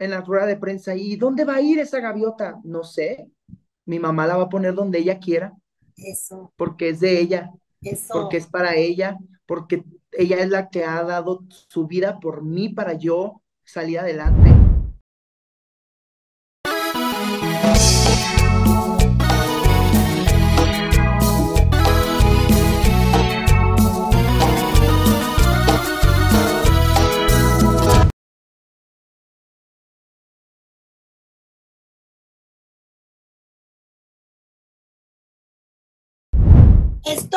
en la rueda de prensa, ¿y dónde va a ir esa gaviota? No sé. Mi mamá la va a poner donde ella quiera. Eso. Porque es de ella. Eso. Porque es para ella. Porque ella es la que ha dado su vida por mí para yo salir adelante.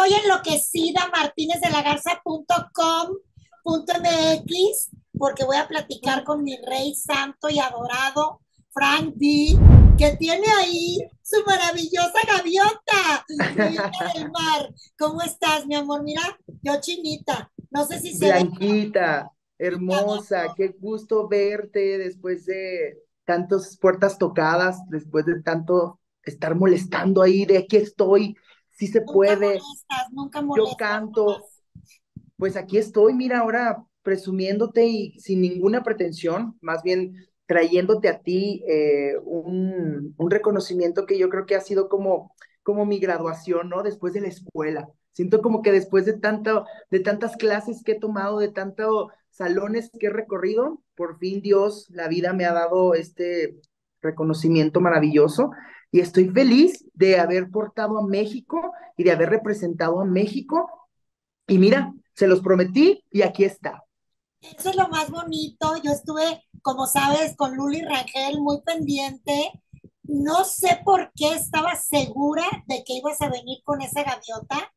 Estoy enloquecida, martínez de la garza.com.mx, porque voy a platicar con mi rey santo y adorado, Frank D, que tiene ahí su maravillosa gaviota del mar. ¿Cómo estás, mi amor? Mira, yo chinita, no sé si se Blanquita, hermosa, qué gusto verte después de tantas puertas tocadas, después de tanto estar molestando ahí, de aquí estoy, si se puede. nunca molestas, Yo canto. Pues aquí estoy, mira, ahora presumiéndote y sin ninguna pretensión, más bien trayéndote a ti eh, un, un, reconocimiento que yo creo que ha sido como, como mi graduación, ¿no? Después de la escuela. Siento como que después de, tanto, de tantas clases que he tomado, de tantos salones que he recorrido, por fin Dios, la vida me ha dado este reconocimiento maravilloso y estoy feliz de haber portado a México y de haber representado a México. Y mira, se los prometí y aquí está. Eso es lo más bonito. Yo estuve, como sabes, con Luli Rangel muy pendiente. No sé por qué estaba segura de que ibas a venir con esa gaviota.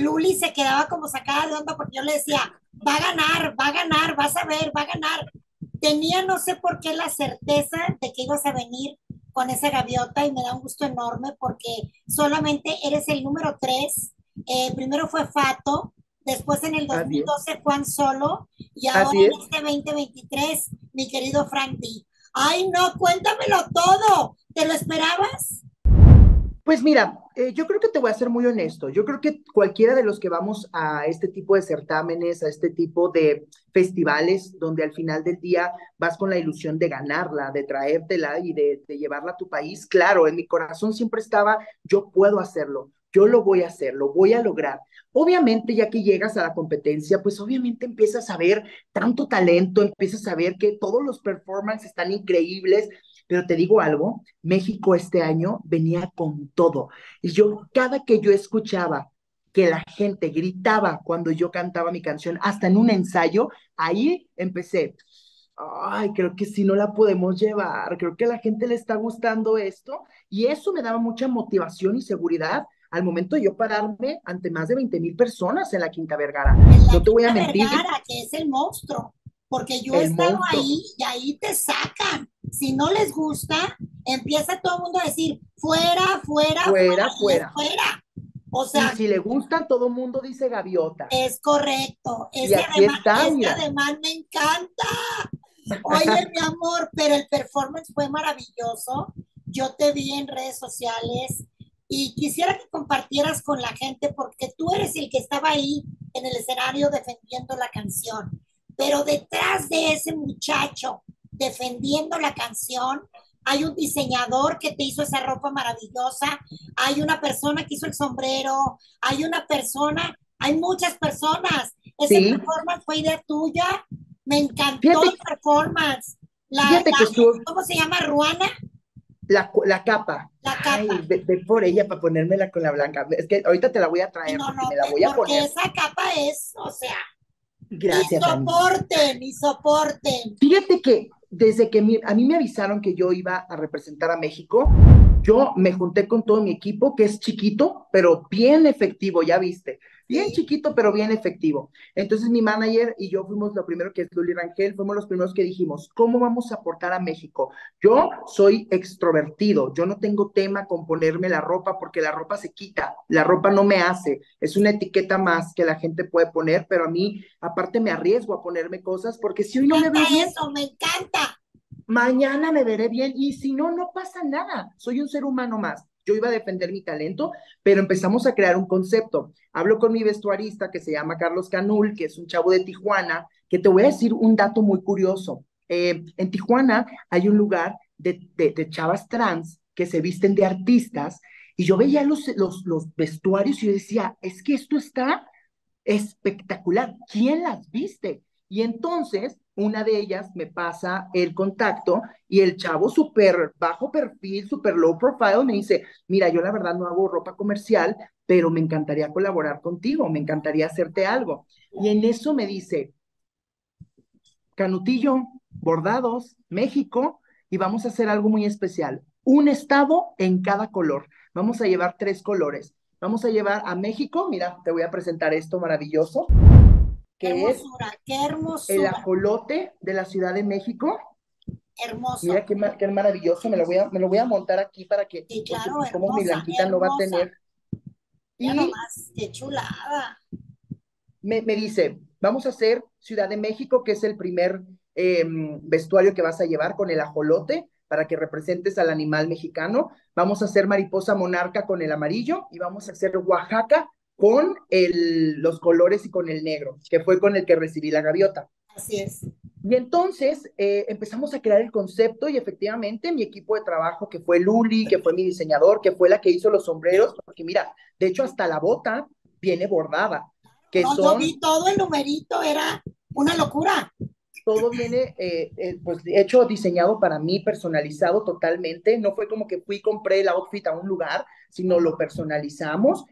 Luli se quedaba como sacada de onda porque yo le decía, va a ganar, va a ganar, vas a ver, va a ganar. Tenía no sé por qué la certeza de que ibas a venir con esa gaviota y me da un gusto enorme porque solamente eres el número tres. Eh, primero fue Fato, después en el 2012 Juan Solo y ahora en este 2023 mi querido Frank D. Ay, no, cuéntamelo todo. ¿Te lo esperabas? Pues mira, eh, yo creo que te voy a ser muy honesto. Yo creo que cualquiera de los que vamos a este tipo de certámenes, a este tipo de festivales, donde al final del día vas con la ilusión de ganarla, de traértela y de, de llevarla a tu país, claro, en mi corazón siempre estaba, yo puedo hacerlo, yo lo voy a hacer, lo voy a lograr. Obviamente, ya que llegas a la competencia, pues obviamente empiezas a ver tanto talento, empiezas a ver que todos los performances están increíbles, pero te digo algo, México este año venía con todo. Y yo, cada que yo escuchaba que la gente gritaba cuando yo cantaba mi canción, hasta en un ensayo, ahí empecé. Ay, creo que si no la podemos llevar, creo que a la gente le está gustando esto y eso me daba mucha motivación y seguridad al momento de yo pararme ante más de 20 mil personas en la Quinta Vergara. no te voy a mentir. Vergara, que es el monstruo, porque yo he estado ahí y ahí te sacan si no les gusta, empieza todo el mundo a decir, fuera, fuera, fuera, fuera. fuera. O sea, y si le gusta, todo el mundo dice gaviota. Es correcto. Ese, además, me encanta. Oye, mi amor, pero el performance fue maravilloso. Yo te vi en redes sociales y quisiera que compartieras con la gente porque tú eres el que estaba ahí en el escenario defendiendo la canción. Pero detrás de ese muchacho defendiendo la canción, hay un diseñador que te hizo esa ropa maravillosa, hay una persona que hizo el sombrero, hay una persona, hay muchas personas. Ese performance fue idea tuya, me encantó el performance. La, ¿Cómo se llama? ¿Ruana? La, la capa. La capa. ve, por ella para ponérmela con la blanca. Es que ahorita te la voy a traer. No, no, me la voy a porque poner. esa capa es, o sea. Gracias. Y soporten, y soporten. Fíjate que desde que a mí me avisaron que yo iba a representar a México, yo me junté con todo mi equipo, que es chiquito, pero bien efectivo, ya viste. Bien chiquito, pero bien efectivo. Entonces mi manager y yo fuimos lo primero que es Luli Rangel, fuimos los primeros que dijimos, ¿cómo vamos a aportar a México? Yo soy extrovertido, yo no tengo tema con ponerme la ropa porque la ropa se quita, la ropa no me hace, es una etiqueta más que la gente puede poner, pero a mí aparte me arriesgo a ponerme cosas porque si hoy no me, veo bien, eso, me encanta. Mañana me veré bien y si no, no pasa nada, soy un ser humano más yo iba a defender mi talento, pero empezamos a crear un concepto. Hablo con mi vestuarista que se llama Carlos Canul, que es un chavo de Tijuana, que te voy a decir un dato muy curioso. eh, en Tijuana hay un lugar de, de, chavas trans que se visten de artistas y yo veía los, los, los vestuarios y yo decía, es que esto está espectacular, ¿quién las viste? Y entonces una de ellas me pasa el contacto y el chavo súper bajo perfil, súper low profile, me dice, mira, yo la verdad no hago ropa comercial, pero me encantaría colaborar contigo, me encantaría hacerte algo. Y en eso me dice, Canutillo, bordados, México, y vamos a hacer algo muy especial. Un estado en cada color. Vamos a llevar tres colores. Vamos a llevar a México, mira, te voy a presentar esto maravilloso qué hermosura, qué hermosura. El ajolote de la Ciudad de México. Hermoso. Mira qué, qué maravilloso, me lo, voy a, me lo voy a montar aquí para que, sí, claro, pues, como mi blanquita no va a tener. Y nomás, qué chulada. Me, me, dice, vamos a hacer Ciudad de México, que es el primer em, vestuario que vas a llevar con el ajolote para que representes al animal mexicano. Vamos a hacer mariposa monarca con el amarillo y vamos a hacer Oaxaca con el, los colores y con el negro, que fue con el que recibí la gaviota. Así es. Y entonces eh, empezamos a crear el concepto y efectivamente mi equipo de trabajo, que fue Luli, que fue mi diseñador, que fue la que hizo los sombreros, porque mira, de hecho hasta la bota viene bordada. Que no, son, vi todo el numerito, era una locura. Todo viene, eh, eh, pues, hecho, diseñado para mí, personalizado totalmente. No fue como que fui y compré el outfit a un lugar, sino lo personalizamos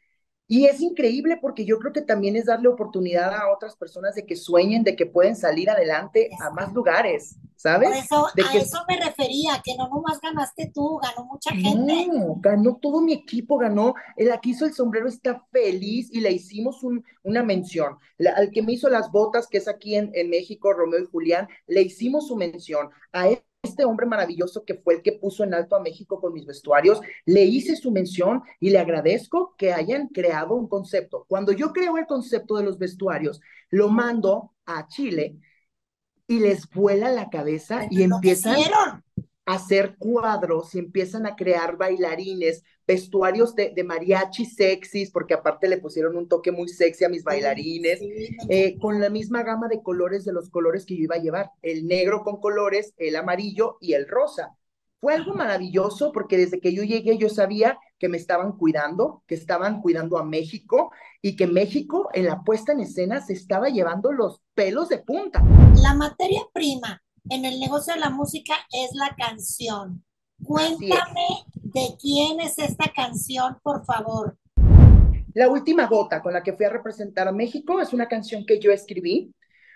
y es increíble porque yo creo que también es darle oportunidad a otras personas de que sueñen, de que pueden salir adelante a más lugares, ¿sabes? eso, a eso me refería, que no nomás ganaste tú, ganó mucha gente. No, ganó todo mi equipo, ganó, el aquí hizo el sombrero está feliz y le hicimos un, una mención. al que me hizo las botas, que es aquí en, en México, Romeo y Julián, le hicimos su mención. A él este hombre maravilloso que fue el que puso en alto a México con mis vestuarios, le hice su mención y le agradezco que hayan creado un concepto. Cuando yo creo el concepto de los vestuarios, lo mando a Chile y les vuela la cabeza y empiezan hacer cuadros y empiezan a crear bailarines, vestuarios de, de, mariachi sexys, porque aparte le pusieron un toque muy sexy a mis bailarines, eh, con la misma gama de colores de los colores que yo iba a llevar, el negro con colores, el amarillo y el rosa. Fue algo maravilloso porque desde que yo llegué yo sabía que me estaban cuidando, que estaban cuidando a México y que México en la puesta en escena se estaba llevando los pelos de punta. La materia prima en el negocio de la música es la canción. Cuéntame de quién es esta canción, por favor. La última gota con la que fui a representar a México es una canción que yo escribí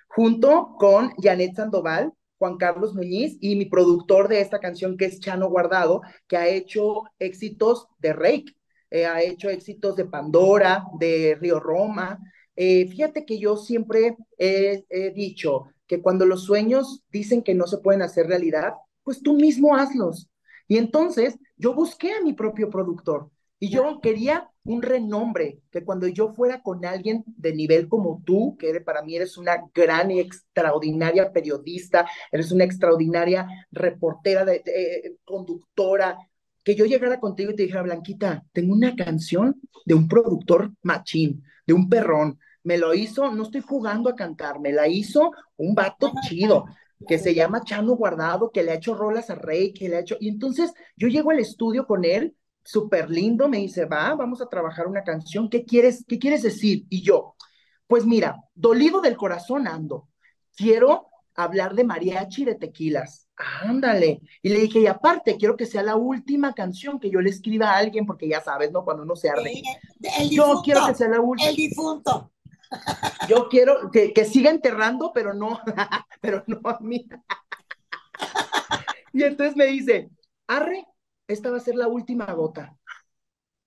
junto con Janet Sandoval, Juan Carlos Muñiz y mi productor de esta canción que es Chano Guardado, que ha hecho éxitos de Rake, eh, ha hecho éxitos de Pandora, de Río Roma. Eh, fíjate que yo siempre he dicho, que cuando los sueños dicen que no se pueden hacer realidad, pues tú mismo hazlos. Y entonces yo busqué a mi propio productor y yo quería un renombre, que cuando yo fuera con alguien de nivel como tú, que para mí eres una gran y extraordinaria periodista, eres una extraordinaria reportera, de, eh, conductora, que yo llegara contigo y te dijera, Blanquita, tengo una canción de un productor machín, de un perrón, me lo hizo, no estoy jugando a cantar, me la hizo un vato chido que se llama Chano Guardado, que le ha hecho rolas a Rey, que le ha hecho, y entonces yo llego al estudio con él, súper lindo, me dice, va, vamos a trabajar una canción, ¿qué quieres, qué quieres decir? Y yo, pues mira, dolido del corazón ando, quiero hablar de mariachi y de tequilas, ándale. Y le dije, y aparte, quiero que sea la última canción que yo le escriba a alguien, porque ya sabes, ¿no? Cuando uno se arde. yo quiero que sea la última. El difunto. Yo quiero que, que siga enterrando, pero no, pero no a mí. Y entonces me dice, arre, esta va a ser la última gota.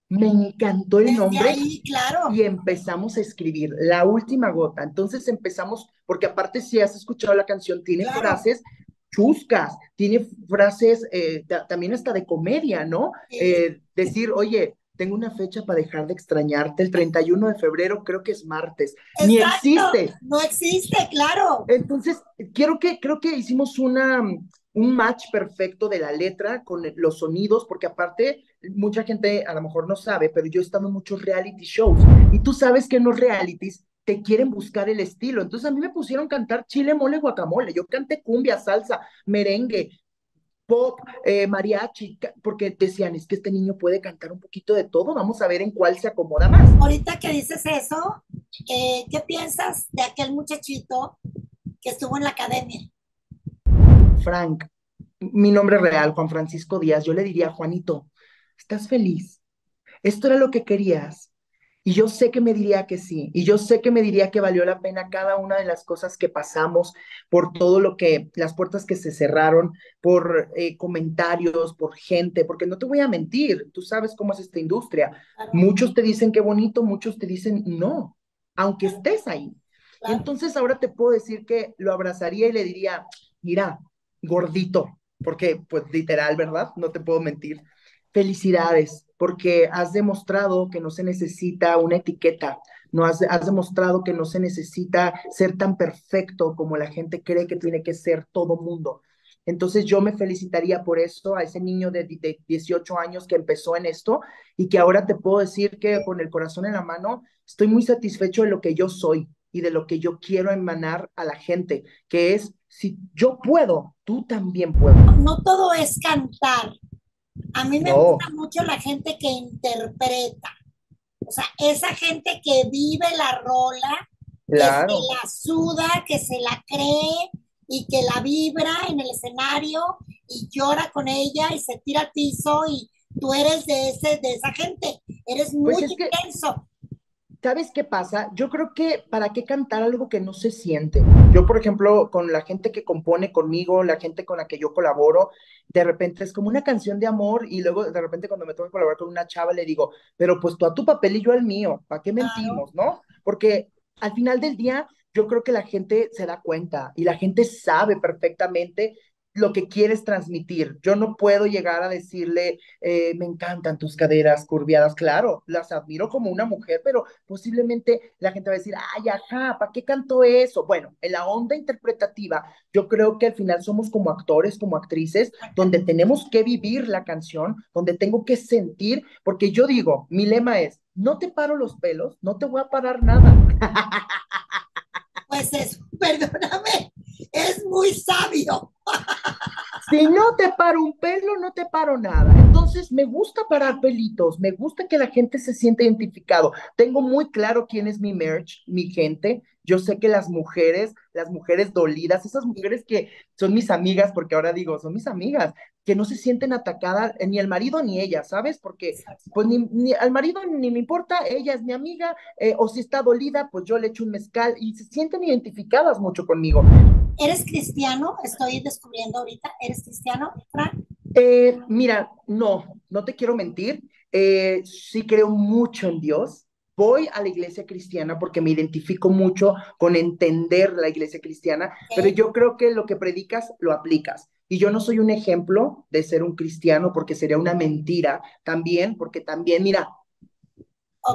Me encantó el nombre claro. y empezamos a escribir la última gota. Entonces empezamos, porque aparte si has escuchado la canción, tiene frases chuscas, tiene frases eh, también hasta de comedia, ¿no? Eh, decir, oye, tengo una fecha para dejar de extrañarte, el 31 de febrero, creo que es martes. Ni existe. No existe, claro. Entonces, quiero que, creo que hicimos una, un match perfecto de la letra con los sonidos, porque aparte, mucha gente a lo mejor no sabe, pero yo he estado en muchos reality shows y tú sabes que en los realities te quieren buscar el estilo. Entonces a mí me pusieron cantar chile, mole, guacamole. Yo canté cumbia, salsa, merengue, pop, eh, mariachi, porque decían, es que este niño puede cantar un poquito de todo, vamos a ver en cuál se acomoda más. Ahorita que dices eso, eh, ¿qué piensas de aquel muchachito que estuvo en la academia? Frank, mi nombre real, Juan Francisco Díaz, yo le diría, Juanito, ¿estás feliz? ¿Esto era lo que querías? Y yo sé que me diría que sí, y yo sé que me diría que valió la pena cada una de las cosas que pasamos, por todo lo que, las puertas que se cerraron, por eh, comentarios, por gente, porque no te voy a mentir, tú sabes cómo es esta industria. Muchos te dicen qué bonito, muchos te dicen no, aunque estés ahí. entonces ahora te puedo decir que lo abrazaría y le diría, mira, gordito, porque pues literal, ¿verdad? No te puedo mentir. Felicidades, porque has demostrado que no se necesita una etiqueta, no has, demostrado que no se necesita ser tan perfecto como la gente cree que tiene que ser todo mundo. Entonces yo me felicitaría por eso a ese niño de, de, 18 años que empezó en esto y que ahora te puedo decir que con el corazón en la mano estoy muy satisfecho de lo que yo soy y de lo que yo quiero emanar a la gente, que es, si yo puedo, tú también puedes. No todo es cantar, a mí me gusta mucho la gente que interpreta. O sea, esa gente que vive la rola, que la suda, que se la cree y que la vibra en el escenario y llora con ella y se tira al piso y tú eres de ese de esa gente, eres pues muy intenso. ¿Sabes qué pasa? Yo creo que para qué cantar algo que no se siente. Yo, por ejemplo, con la gente que compone conmigo, la gente con la que yo colaboro, de repente es como una canción de amor y luego de repente cuando me toca colaborar con una chava le digo, pero pues tú a tu papel y yo al mío, ¿para qué mentimos, no? Porque al final del día yo creo que la gente se da cuenta y la gente sabe perfectamente lo que quieres transmitir. Yo no puedo llegar a decirle, eh, me encantan tus caderas curviadas. Claro, las admiro como una mujer, pero posiblemente la gente va a decir, ay, ajá, ¿para qué cantó eso? Bueno, en la onda interpretativa, yo creo que al final somos como actores, como actrices, donde tenemos que vivir la canción, donde tengo que sentir, porque yo digo, mi lema es, no te paro los pelos, no te voy a parar nada. Pues eso, perdóname, es muy sabio. Si no te paro un pelo, no te paro nada. Entonces, me gusta parar pelitos, me gusta que la gente se sienta identificado. Tengo muy claro quién es mi merch, mi gente. Yo sé que las mujeres, las mujeres dolidas, esas mujeres que son mis amigas, porque ahora digo, son mis amigas, que no se sienten atacadas, eh, ni el marido ni ella, ¿sabes? Porque pues ni, al marido ni me importa, ella es mi amiga, eh, o si está dolida, pues yo le echo un mezcal y se sienten identificadas mucho conmigo. ¿Eres cristiano? Estoy descubriendo ahorita, ¿eres cristiano, Frank? Eh, mira, no, no te quiero mentir, sí creo mucho en Dios, voy a la iglesia cristiana porque me identifico mucho con entender la iglesia cristiana, pero yo creo que lo que predicas lo aplicas. Y yo no soy un ejemplo de ser un cristiano porque sería una mentira también, porque también, mira,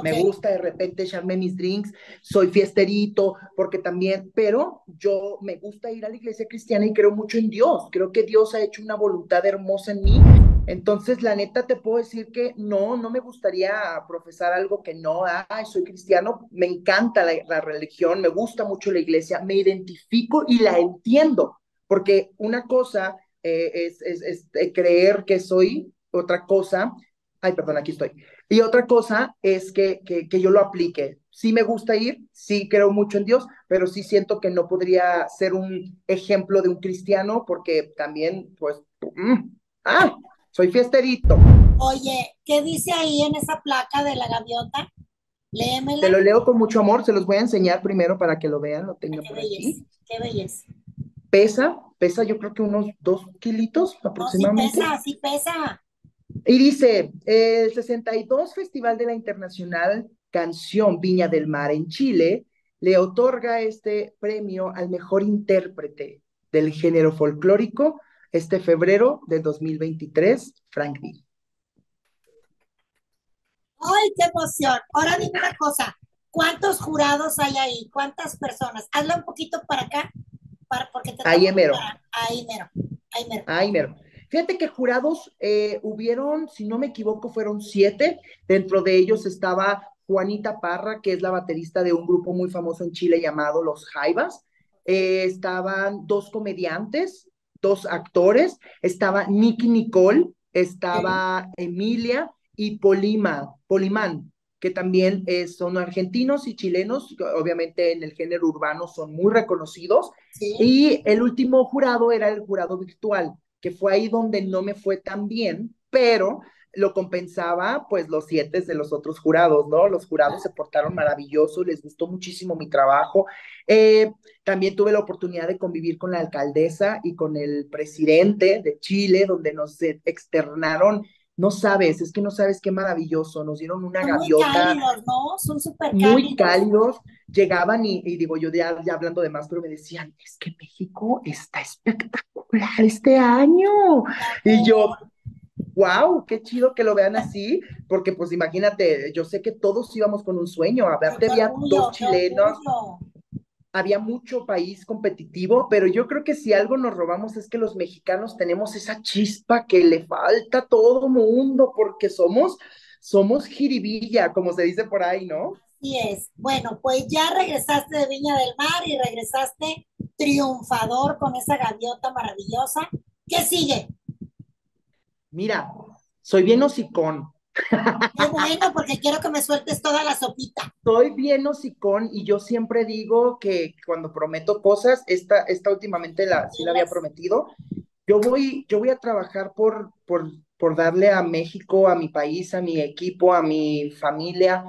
me gusta de repente echarme mis drinks, soy fiesterito, porque también, pero yo me gusta ir a la iglesia cristiana y creo mucho en Dios. Creo que Dios ha hecho una voluntad hermosa en mí. Entonces, la neta, te puedo decir que no, no me gustaría profesar algo que no, ay, soy cristiano, me encanta la, religión, me gusta mucho la iglesia, me identifico y la entiendo, porque una cosa eh, es, es, eh, creer que soy, otra cosa, ay, perdón, aquí estoy, y otra cosa es que, que, yo lo aplique. Sí me gusta ir, sí creo mucho en Dios, pero sí siento que no podría ser un ejemplo de un cristiano porque también, pues, mm, ah, soy fiesterito. Oye, ¿qué dice ahí en esa placa de la gaviota? Léemela. Te lo leo con mucho amor, se los voy a enseñar primero para que lo vean, lo tengo por aquí. Qué belleza. Pesa, pesa yo creo que unos dos kilitos aproximadamente. sí pesa, sí pesa. Y dice, el 62 Festival de la Internacional Canción Viña del Mar en Chile le otorga este premio al mejor intérprete del género folclórico este febrero de 2023, Frank D. ¡Ay, qué emoción! Ahora dime una cosa, ¿cuántos jurados hay ahí? ¿Cuántas personas? Hazlo un poquito para acá, para, porque te ahí mero. Ahí mero, ahí mero. Ahí mero. Fíjate que jurados eh, hubieron, si no me equivoco, fueron siete. Dentro de ellos estaba Juanita Parra, que es la baterista de un grupo muy famoso en Chile llamado Los Jaivas. Eh, estaban dos comediantes, dos actores, estaba Nicky Nicole, estaba Emilia y Polima, Polimán, que también eh, son argentinos y chilenos, obviamente en el género urbano son muy reconocidos. Y el último jurado era el jurado virtual, que fue ahí donde no me fue tan bien, pero lo compensaba pues los siete de los otros jurados, ¿no? Los jurados se portaron maravillosos, les gustó muchísimo mi trabajo. Eh, también tuve la oportunidad de convivir con la alcaldesa y con el presidente de Chile, donde nos externaron no sabes, es que no sabes qué maravilloso, nos dieron una gaviota. Muy cálidos, ¿no? Son súper cálidos. Muy cálidos, llegaban y, digo yo ya, ya, hablando de más, pero me decían, es que México está espectacular este año. Y yo, wow, qué chido que lo vean así, porque pues imagínate, yo sé que todos íbamos con un sueño, a ver, había dos chilenos, había mucho país competitivo, pero yo creo que si algo nos robamos es que los mexicanos tenemos esa chispa que le falta a todo mundo, porque somos, somos jiribilla, como se dice por ahí, ¿no? Sí es. Bueno, pues ya regresaste de Viña del Mar y regresaste triunfador con esa gaviota maravillosa. ¿Qué sigue? Mira, soy bien hocicón. Qué bueno, porque quiero que me sueltes toda la sopita. Soy bien hocicón y yo siempre digo que cuando prometo cosas, esta, esta últimamente la, sí la había prometido, yo voy, yo voy a trabajar por, por, por darle a México, a mi país, a mi equipo, a mi familia,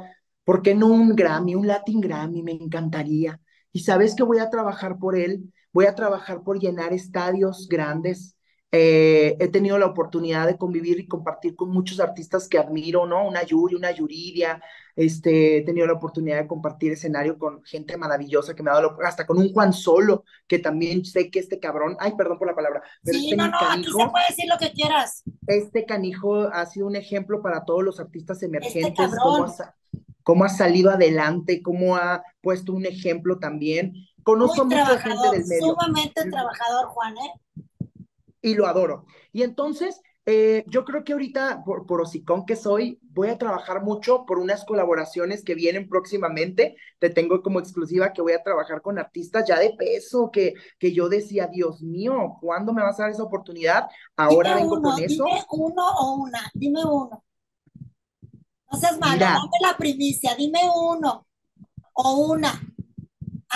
¿por qué no un Grammy, un Latin Grammy? Me encantaría. Y sabes que voy a trabajar por él, voy a trabajar por llenar estadios grandes, eh, he tenido la oportunidad de convivir y compartir con muchos artistas que admiro, ¿no? Una Yuri, una Yuridia, este, he tenido la oportunidad de compartir escenario con gente maravillosa que me ha dado, hasta con un Juan Solo, que también sé que este cabrón, ay, perdón por la palabra, pero sí, este no, no, aquí se puede decir lo que quieras. Este canijo ha sido un ejemplo para todos los artistas este emergentes, cómo, ha, cómo, ha, salido adelante, cómo ha puesto un ejemplo también. Conozco mucha gente del medio. Sumamente trabajador, Juan, ¿eh? Y lo adoro. Y entonces, eh, yo creo que ahorita, por, por hocicón que soy, voy a trabajar mucho por unas colaboraciones que vienen próximamente. Te tengo como exclusiva que voy a trabajar con artistas ya de peso, que, que yo decía, Dios mío, ¿cuándo me vas a dar esa oportunidad? Ahora vengo con eso. Dime uno o una, dime uno. No seas malo, dame la primicia, dime uno o una.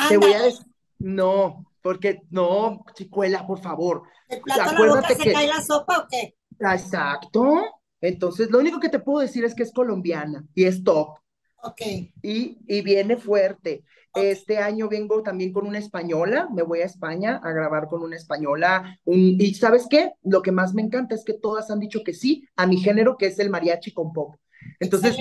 Te voy a decir, no, porque no, chicuela, por favor. ¿El plato la boca se cae la sopa o qué? Exacto. Entonces, lo único que te puedo decir es que es colombiana y es top. Ok. Y, y viene fuerte. Este año vengo también con una española, me voy a España a grabar con una española. y ¿sabes qué? Lo que más me encanta es que todas han dicho que sí a mi género, que es el mariachi con pop. Entonces,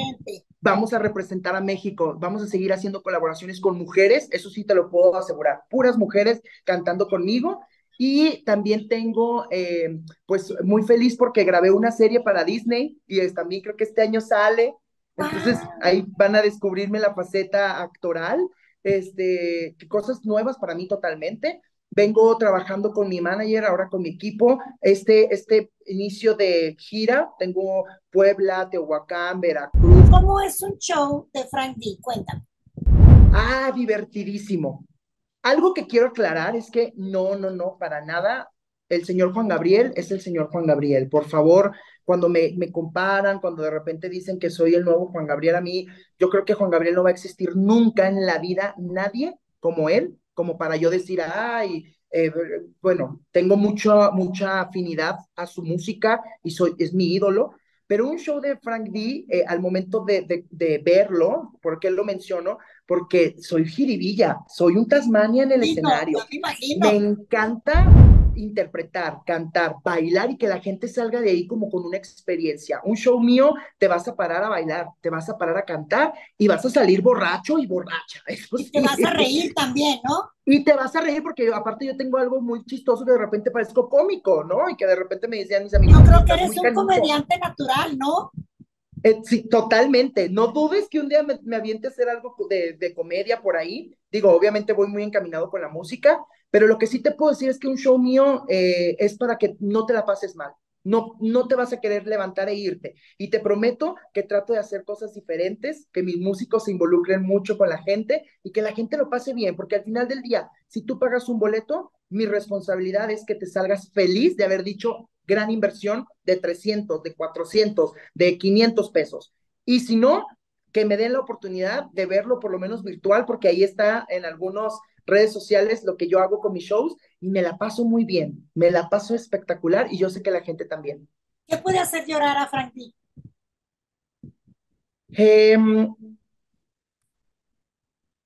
vamos a representar a México, vamos a seguir haciendo colaboraciones con mujeres, eso sí te lo puedo asegurar, puras mujeres cantando conmigo. Y también tengo, eh, pues muy feliz porque grabé una serie para Disney y también creo que este año sale. Entonces ahí van a descubrirme la faceta actoral, este, cosas nuevas para mí totalmente vengo trabajando con mi manager, ahora con mi equipo, este, este inicio de gira, tengo Puebla, Tehuacán, Veracruz. ¿Cómo es un show de Frank D? Cuéntame. Ah, divertidísimo. Algo que quiero aclarar es que no, no, no, para nada. El señor Juan Gabriel es el señor Juan Gabriel. Por favor, cuando me, me, comparan, cuando de repente dicen que soy el nuevo Juan Gabriel, a mí, yo creo que Juan Gabriel no va a existir nunca en la vida, nadie como él, como para yo decir, ay, eh, bueno, tengo mucho, mucha afinidad a su música y soy, es mi ídolo, pero un show de Frank D, eh, al momento de, de, verlo, ¿por qué lo menciono? Porque soy jiribilla, soy un Tasmania en el escenario. me encanta interpretar, cantar, bailar y que la gente salga de ahí como con una experiencia. Un show mío, te vas a parar a bailar, te vas a parar a cantar y vas a salir borracho y borracha. y te vas a reír también, ¿no? Y te vas a reír porque aparte yo tengo algo muy chistoso que de repente parezco cómico, ¿no? Y que de repente me decían mis amigos. Yo creo que eres un comediante natural, ¿no? Eh, sí, totalmente. No dudes que un día me, me aviente a hacer algo de, de, comedia por ahí. Digo, obviamente voy muy encaminado con la música, pero lo que sí te puedo decir es que un show mío eh, es para que no te la pases mal. no, no te vas a querer levantar e irte. Y te prometo que trato de hacer cosas diferentes, que mis músicos se involucren mucho con la gente y que la gente lo pase bien, porque al final del día, si tú pagas un boleto, mi responsabilidad es que te salgas feliz de haber dicho gran inversión de 300, de 400, de 500 pesos. Y si no, que me den la oportunidad de verlo por lo menos virtual, porque ahí está en algunas redes sociales lo que yo hago con mis shows y me la paso muy bien, me la paso espectacular y yo sé que la gente también. ¿Qué puede hacer llorar a Franklin? Em,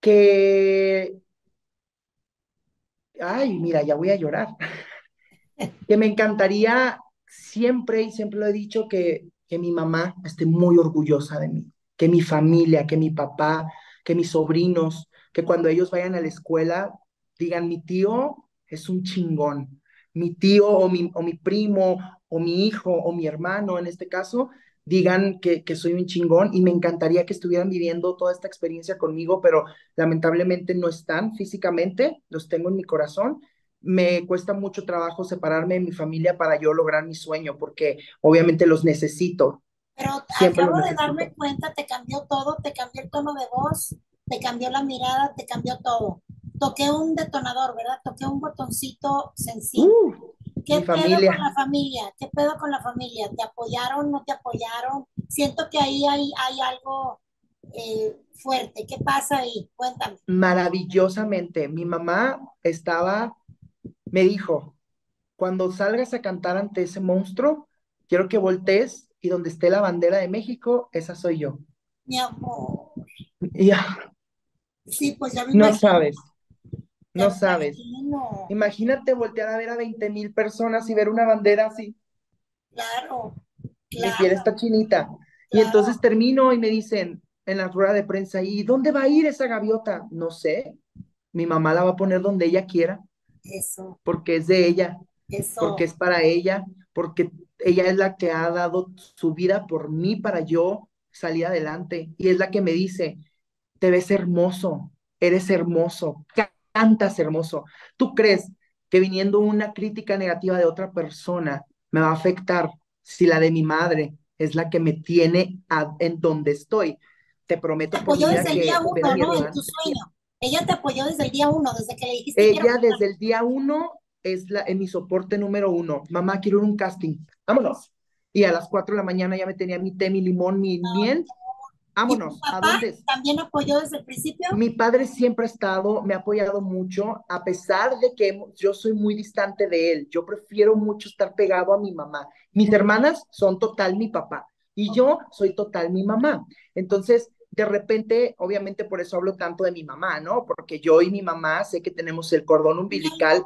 que, ay, mira, ya voy a llorar. que me encantaría siempre, y siempre lo he dicho, que, que mi mamá esté muy orgullosa de mí, que mi familia, que mi papá, que mis sobrinos, que cuando ellos vayan a la escuela digan, mi tío es un chingón, mi tío o mi, o mi primo o mi hijo o mi hermano en este caso, digan que, que, soy un chingón y me encantaría que estuvieran viviendo toda esta experiencia conmigo, pero lamentablemente no están físicamente, los tengo en mi corazón me cuesta mucho trabajo separarme de mi familia para yo lograr mi sueño, porque obviamente los necesito. Pero acabo de darme cuenta, te cambió todo, te cambió el tono de voz, te cambió la mirada, te cambió todo. Toqué un detonador, ¿verdad? Toqué un botoncito sencillo. Uh, ¿Qué pedo con la familia? ¿Qué pedo con la familia? ¿Te apoyaron, no te apoyaron? Siento que ahí hay, hay algo eh, fuerte. ¿Qué pasa ahí? Cuéntame. Maravillosamente. Mi mamá estaba me dijo, cuando salgas a cantar ante ese monstruo, quiero que voltees y donde esté la bandera de México, esa soy yo. Mi amor. Ya. Sí, pues ya No sabes. No sabes. Imagínate voltear a ver a 20 mil personas y ver una bandera así. Claro. claro. Mi piel está chinita. Y entonces termino y me dicen en la rueda de prensa, ¿y dónde va a ir esa gaviota? No sé. Mi mamá la va a poner donde ella quiera. Eso. Porque es de ella. Porque es para ella. Porque ella es la que ha dado su vida por mí para yo salir adelante. Y es la que me dice, te ves hermoso, eres hermoso, cantas hermoso. ¿Tú crees que viniendo una crítica negativa de otra persona me va a afectar si la de mi madre es la que me tiene en donde estoy? Te prometo. Te apoyó desde el día uno, ¿no? En tu sueño. Ella te apoyó desde el día uno, desde que le dijiste. Ella desde el día uno es la, en mi soporte número uno. Mamá, quiero un casting. Vámonos. Y a las cuatro de la mañana ya me tenía mi té, mi limón, mi miel. Vámonos. ¿A dónde? ¿También apoyó desde el principio? Mi padre siempre ha estado, me ha apoyado mucho, a pesar de que yo soy muy distante de él. Yo prefiero mucho estar pegado a mi mamá. Mis hermanas son total mi papá y yo soy total mi mamá. Entonces, de repente, obviamente por eso hablo tanto de mi mamá, ¿no? Porque yo y mi mamá sé que tenemos el cordón umbilical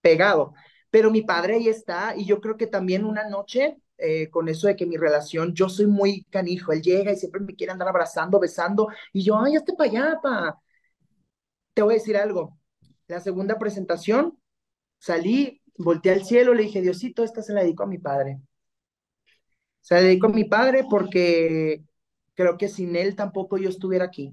pegado, pero mi padre ahí está y yo creo que también una noche, eh, con eso de que mi relación, yo soy muy canijo, él llega y siempre me quiere andar abrazando, besando y yo, ay, hazte para allá, pa. Te voy a decir algo, la segunda presentación, salí, volteé al cielo, le dije, Diosito, esta se la dedico a mi padre. Se la dedico a mi padre porque creo que sin él tampoco yo estuviera aquí.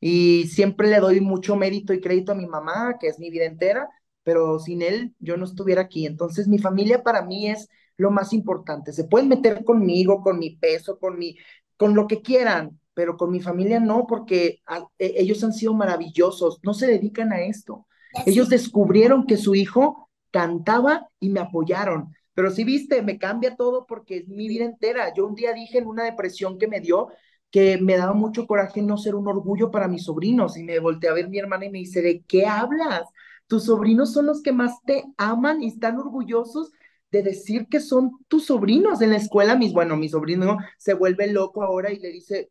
Y siempre le doy mucho mérito y crédito a mi mamá, que es mi vida entera, pero sin él yo no estuviera aquí. Entonces mi familia para mí es lo más importante. Se pueden meter conmigo, con mi peso, con mi, con lo que quieran, pero con mi familia no, porque e, ellos han sido maravillosos, no se dedican a esto. Ellos descubrieron que su hijo cantaba y me apoyaron. Pero si viste, me cambia todo porque es mi vida entera. Yo un día dije en una depresión que me dio, que me daba mucho coraje no ser un orgullo para mis sobrinos. Y me volteé a ver mi hermana y me dice, ¿de qué hablas? Tus sobrinos son los que más te aman y están orgullosos de decir que son tus sobrinos en la escuela. Mis, bueno, mi sobrino se vuelve loco ahora y le dice,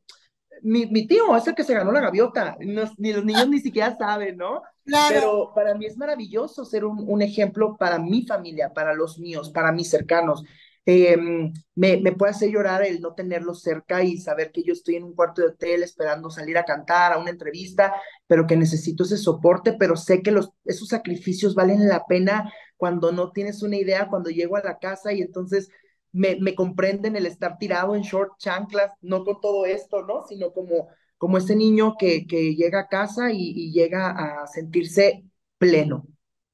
mi, mi tío es el que se ganó la gaviota. ni los niños ni siquiera saben, ¿no? Pero para mí es maravilloso ser un, un ejemplo para mi familia, para los míos, para mis cercanos. Em, me, me, puede hacer llorar el no tenerlos cerca y saber que yo estoy en un cuarto de hotel esperando salir a cantar, a una entrevista, pero que necesito ese soporte, pero sé que los, esos sacrificios valen la pena cuando no tienes una idea, cuando llego a la casa y entonces me, me comprenden el estar tirado en short chanclas, no con todo esto, ¿no? Sino como, como ese niño que, que llega a casa y, y llega a sentirse pleno.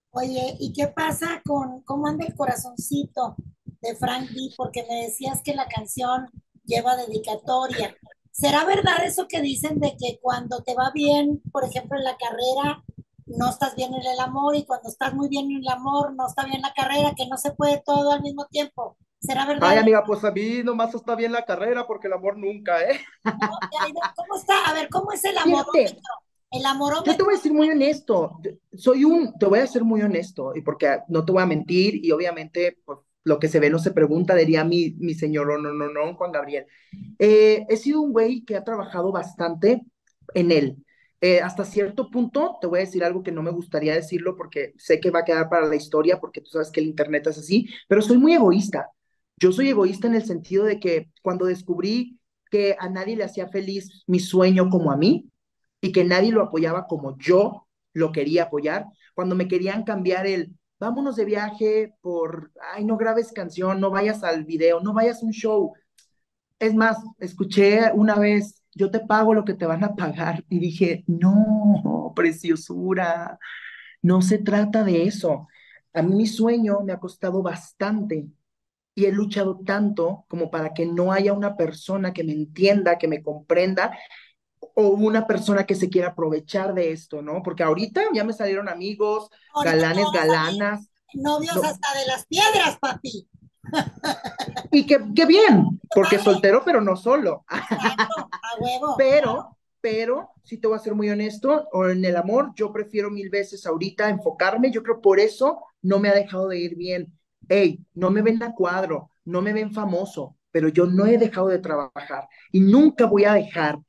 Oye, ¿y qué pasa con cómo anda el corazoncito? De Frank D, porque me decías que la canción lleva dedicatoria. ¿Será verdad eso que dicen de que cuando te va bien, por ejemplo, en la carrera, no estás bien en el amor y cuando estás muy bien en el amor, no está bien la carrera, que no se puede todo al mismo tiempo? ¿Será verdad? Ay, amiga, pues a mí nomás está bien la carrera porque el amor nunca, ¿eh? ¿Cómo está? A ver, ¿cómo es el amor? El amor. Yo te voy a decir muy honesto. Soy un, te voy a ser muy honesto y porque no te voy a mentir y obviamente pues, lo que se ve no se pregunta, diría mi, mi señor, no, no, no, no, Juan Gabriel. Eh, he sido un güey que ha trabajado bastante en él. Eh, hasta cierto punto, te voy a decir algo que no me gustaría decirlo porque sé que va a quedar para la historia, porque tú sabes que el Internet es así, pero soy muy egoísta. Yo soy egoísta en el sentido de que cuando descubrí que a nadie le hacía feliz mi sueño como a mí y que nadie lo apoyaba como yo lo quería apoyar, cuando me querían cambiar el, vámonos de viaje por, ay, no grabes canción, no vayas al video, no vayas a un show. Es más, escuché una vez, yo te pago lo que te van a pagar y dije, no, preciosura, no se trata de eso. A mí mi sueño me ha costado bastante y he luchado tanto como para que no haya una persona que me entienda, que me comprenda o una persona que se quiera aprovechar de esto, ¿no? Porque ahorita ya me salieron amigos, galanes, galanas. Novios hasta de las piedras, papi. Y qué bien, porque soltero, pero no solo. Pero, pero, si te voy a ser muy honesto, o en el amor, yo prefiero mil veces ahorita enfocarme, yo creo por eso no me ha dejado de ir bien. Hey, no me ven a cuadro, no me ven famoso, pero yo no he dejado de trabajar y nunca voy a dejar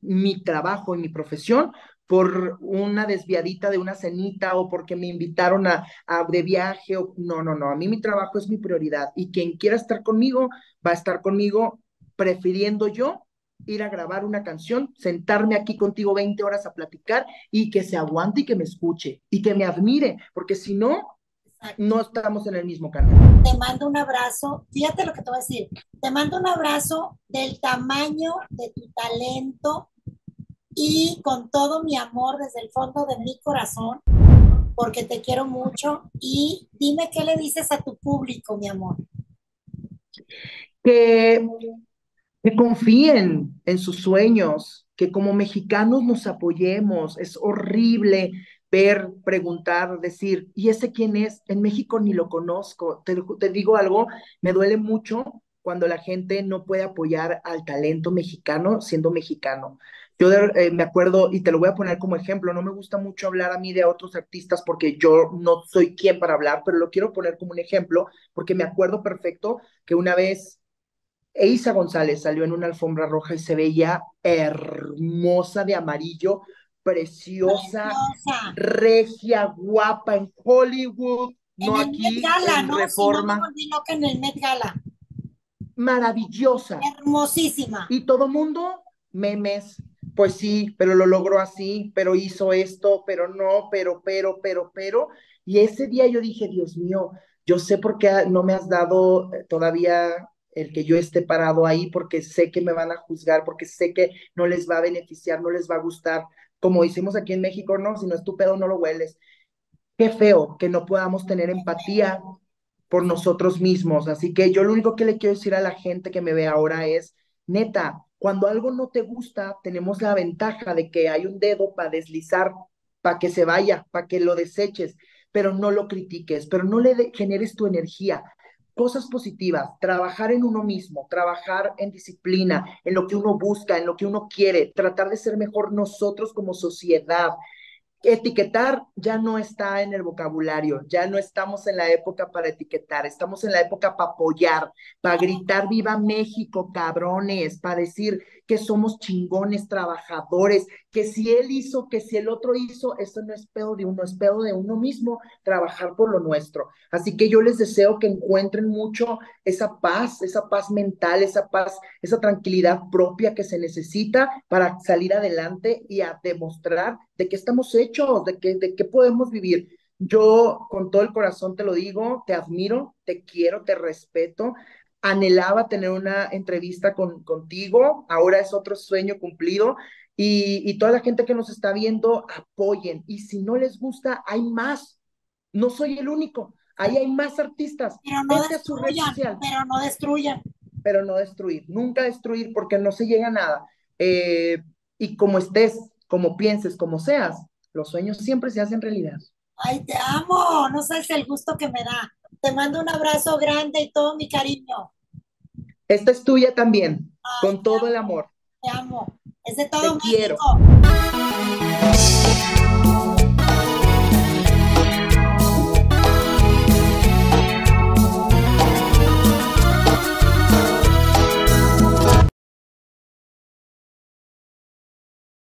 mi trabajo y mi profesión por una desviadita de una cenita o porque me invitaron a, de viaje o no, no, no, a mí mi trabajo es mi prioridad y quien quiera estar conmigo va a estar conmigo prefiriendo yo ir a grabar una canción, sentarme aquí contigo 20 horas a platicar y que se aguante y que me escuche y que me admire, porque si no, no estamos en el mismo canal. Te mando un abrazo, fíjate lo que te voy a decir, te mando un abrazo del tamaño de tu talento y con todo mi amor desde el fondo de mi corazón, porque te quiero mucho y dime qué le dices a tu público, mi amor. Que, que confíen en sus sueños, que como mexicanos nos apoyemos. Es horrible ver, preguntar, decir, ¿y ese quién es? En México ni lo conozco. Te, digo algo, me duele mucho cuando la gente no puede apoyar al talento mexicano siendo mexicano. Yo eh, me acuerdo, y te lo voy a poner como ejemplo, no me gusta mucho hablar a mí de otros artistas porque yo no soy quien para hablar, pero lo quiero poner como un ejemplo porque me acuerdo perfecto que una vez Eisa González salió en una alfombra roja y se veía hermosa de amarillo, preciosa, regia, guapa en Hollywood, no aquí en Reforma. que en el Met Gala. Maravillosa. Hermosísima. Y todo mundo, memes, pues sí, pero lo logró así, pero hizo esto, pero no, pero, pero, pero, pero. Y ese día yo dije, Dios mío, yo sé por qué no me has dado eh, todavía el que yo esté parado ahí, porque sé que me van a juzgar, porque sé que no les va a beneficiar, no les va a gustar, como hicimos aquí en México, no, si no es tu pedo, no lo hueles. Qué feo que no podamos tener empatía por nosotros mismos. Así que yo lo único que le quiero decir a la gente que me ve ahora es, neta, cuando algo no te gusta, tenemos la ventaja de que hay un dedo para deslizar, para que se vaya, para que lo deseches, pero no lo critiques, pero no le generes tu energía cosas positivas, trabajar en uno mismo, trabajar en disciplina, en lo que uno busca, en lo que uno quiere, tratar de ser mejor nosotros como sociedad, etiquetar ya no está en el vocabulario, ya no estamos en la época para etiquetar, estamos en la época para apoyar, para gritar viva México, cabrones, para decir que somos chingones, trabajadores, que si él hizo, que si el otro hizo, eso no es pedo de uno, es pedo de uno mismo, trabajar por lo nuestro. Así que yo les deseo que encuentren mucho esa paz, esa paz mental, esa paz, esa tranquilidad propia que se necesita para salir adelante y a demostrar de qué estamos hechos, de qué, de qué podemos vivir. Yo con todo el corazón te lo digo, te admiro, te quiero, te respeto. Anhelaba tener una entrevista con, contigo, ahora es otro sueño cumplido y, y toda la gente que nos está viendo, apoyen. Y si no les gusta, hay más. No soy el único Ahí hay más artistas. Pero no destruyan, pero no destruyan. Pero no destruir, nunca destruir porque no se llega a nada. Eh, y como estés, como pienses, como seas, los sueños siempre se hacen realidad. Ay, te amo, no sabes el gusto que me da. Te mando un abrazo grande y todo mi cariño. Esta es tuya también, con todo el amor. Te amo. Es de todo te México. Quiero.